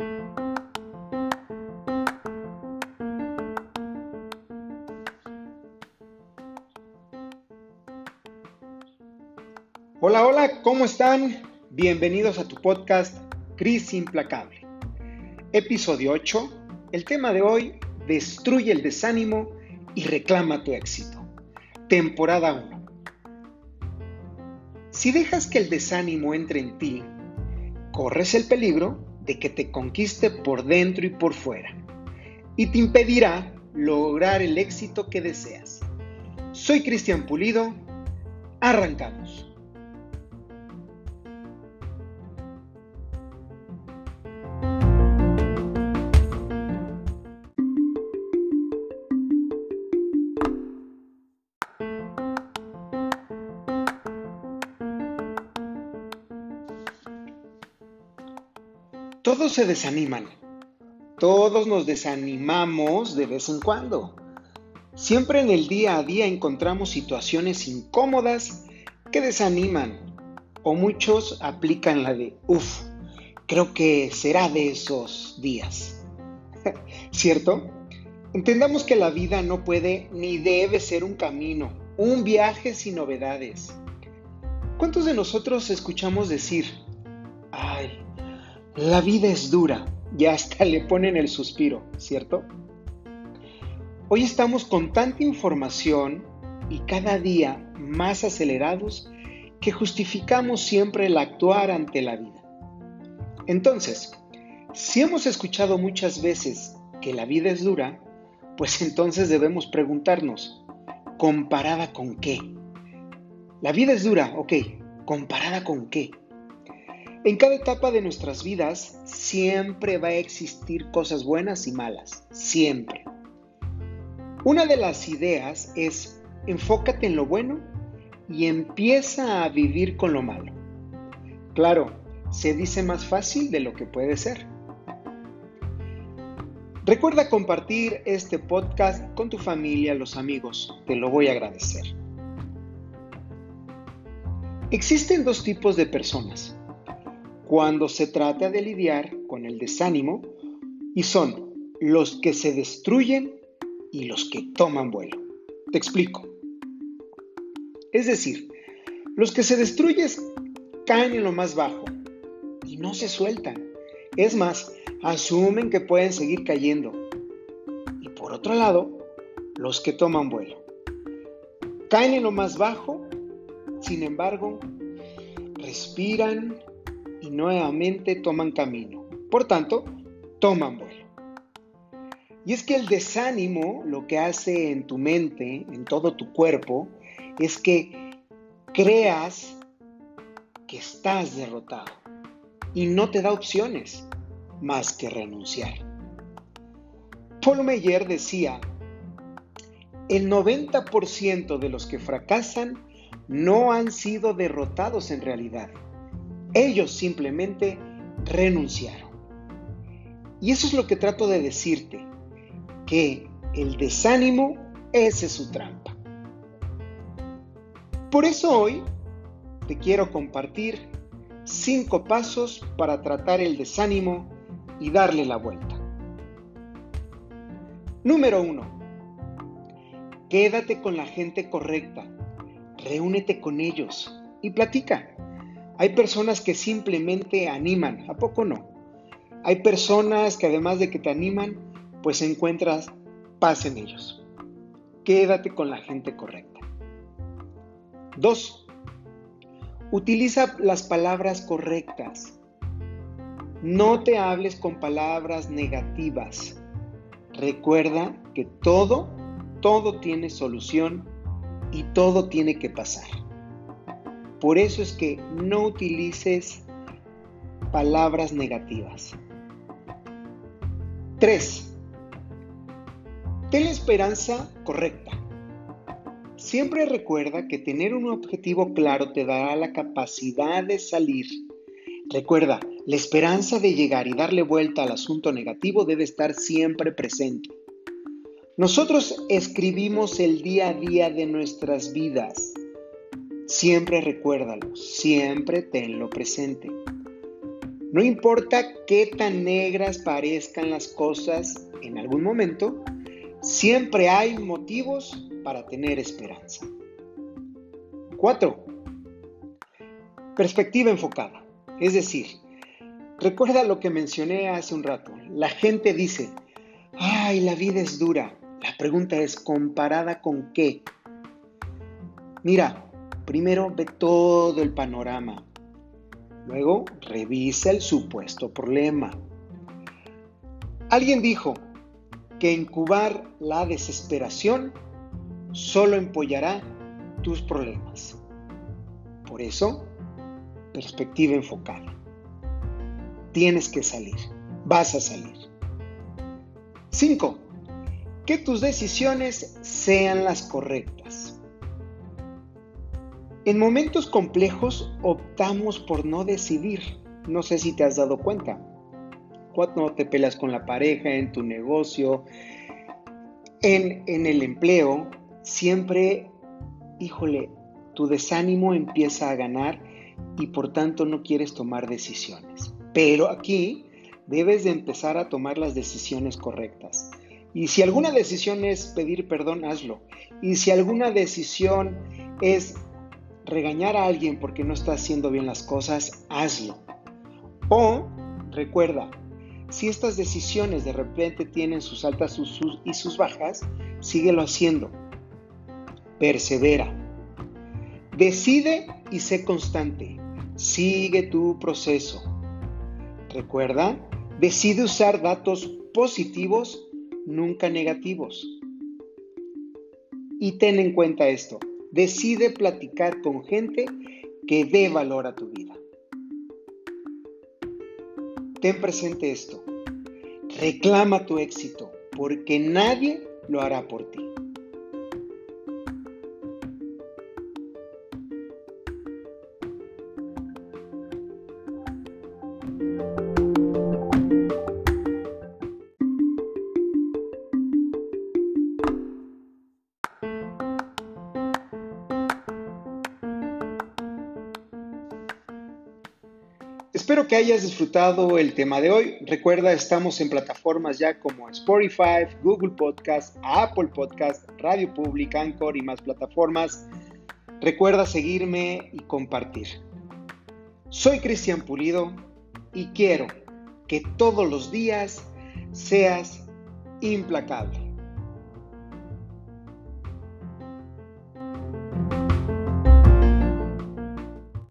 Hola, hola, ¿cómo están? Bienvenidos a tu podcast Cris Implacable. Episodio 8. El tema de hoy, destruye el desánimo y reclama tu éxito. Temporada 1. Si dejas que el desánimo entre en ti, corres el peligro de que te conquiste por dentro y por fuera y te impedirá lograr el éxito que deseas. Soy Cristian Pulido. Arrancamos. Todos se desaniman. Todos nos desanimamos de vez en cuando. Siempre en el día a día encontramos situaciones incómodas que desaniman. O muchos aplican la de, uff, creo que será de esos días. ¿Cierto? Entendamos que la vida no puede ni debe ser un camino, un viaje sin novedades. ¿Cuántos de nosotros escuchamos decir, ay, la vida es dura y hasta le ponen el suspiro, ¿cierto? Hoy estamos con tanta información y cada día más acelerados que justificamos siempre el actuar ante la vida. Entonces, si hemos escuchado muchas veces que la vida es dura, pues entonces debemos preguntarnos, ¿comparada con qué? La vida es dura, ok, ¿comparada con qué? En cada etapa de nuestras vidas siempre va a existir cosas buenas y malas, siempre. Una de las ideas es enfócate en lo bueno y empieza a vivir con lo malo. Claro, se dice más fácil de lo que puede ser. Recuerda compartir este podcast con tu familia, los amigos, te lo voy a agradecer. Existen dos tipos de personas cuando se trata de lidiar con el desánimo y son los que se destruyen y los que toman vuelo. Te explico. Es decir, los que se destruyen caen en lo más bajo y no se sueltan. Es más, asumen que pueden seguir cayendo. Y por otro lado, los que toman vuelo. Caen en lo más bajo, sin embargo, respiran, y nuevamente toman camino. Por tanto, toman vuelo. Y es que el desánimo lo que hace en tu mente, en todo tu cuerpo, es que creas que estás derrotado y no te da opciones más que renunciar. Paul Meyer decía, el 90% de los que fracasan no han sido derrotados en realidad ellos simplemente renunciaron. Y eso es lo que trato de decirte, que el desánimo, es su trampa. Por eso hoy te quiero compartir cinco pasos para tratar el desánimo y darle la vuelta. Número uno, quédate con la gente correcta, reúnete con ellos y platica. Hay personas que simplemente animan, ¿a poco no? Hay personas que además de que te animan, pues encuentras paz en ellos. Quédate con la gente correcta. Dos, utiliza las palabras correctas. No te hables con palabras negativas. Recuerda que todo, todo tiene solución y todo tiene que pasar. Por eso es que no utilices palabras negativas. 3. Ten la esperanza correcta. Siempre recuerda que tener un objetivo claro te dará la capacidad de salir. Recuerda, la esperanza de llegar y darle vuelta al asunto negativo debe estar siempre presente. Nosotros escribimos el día a día de nuestras vidas. Siempre recuérdalo, siempre tenlo presente. No importa qué tan negras parezcan las cosas en algún momento, siempre hay motivos para tener esperanza. 4. Perspectiva enfocada. Es decir, recuerda lo que mencioné hace un rato. La gente dice, ay, la vida es dura. La pregunta es, ¿comparada con qué? Mira, primero ve todo el panorama. Luego revisa el supuesto problema. Alguien dijo que incubar la desesperación solo empollará tus problemas. Por eso, perspectiva enfocada. Tienes que salir, vas a salir. 5. Que tus decisiones sean las correctas. En momentos complejos optamos por no decidir. No sé si te has dado cuenta. Cuando te peleas con la pareja, en tu negocio, en, en el empleo, siempre, híjole, tu desánimo empieza a ganar y por tanto no quieres tomar decisiones. Pero aquí debes de empezar a tomar las decisiones correctas. Y si alguna decisión es pedir perdón, hazlo. Y si alguna decisión es regañar a alguien porque no está haciendo bien las cosas, hazlo. O recuerda, si estas decisiones de repente tienen sus altas y sus bajas, síguelo haciendo. Persevera. Decide y sé constante. Sigue tu proceso. Recuerda, decide usar datos positivos, nunca negativos. Y ten en cuenta esto, decide platicar con gente que dé valor a tu vida. Ten presente esto, reclama tu éxito, porque nadie lo hará por ti. Espero que hayas disfrutado el tema de hoy. Recuerda, estamos en plataformas ya como Spotify, Google Podcast, Apple Podcast, Radio Public, Anchor y más plataformas. Recuerda seguirme y compartir. Soy Cristian Pulido y quiero que todos los días seas implacable.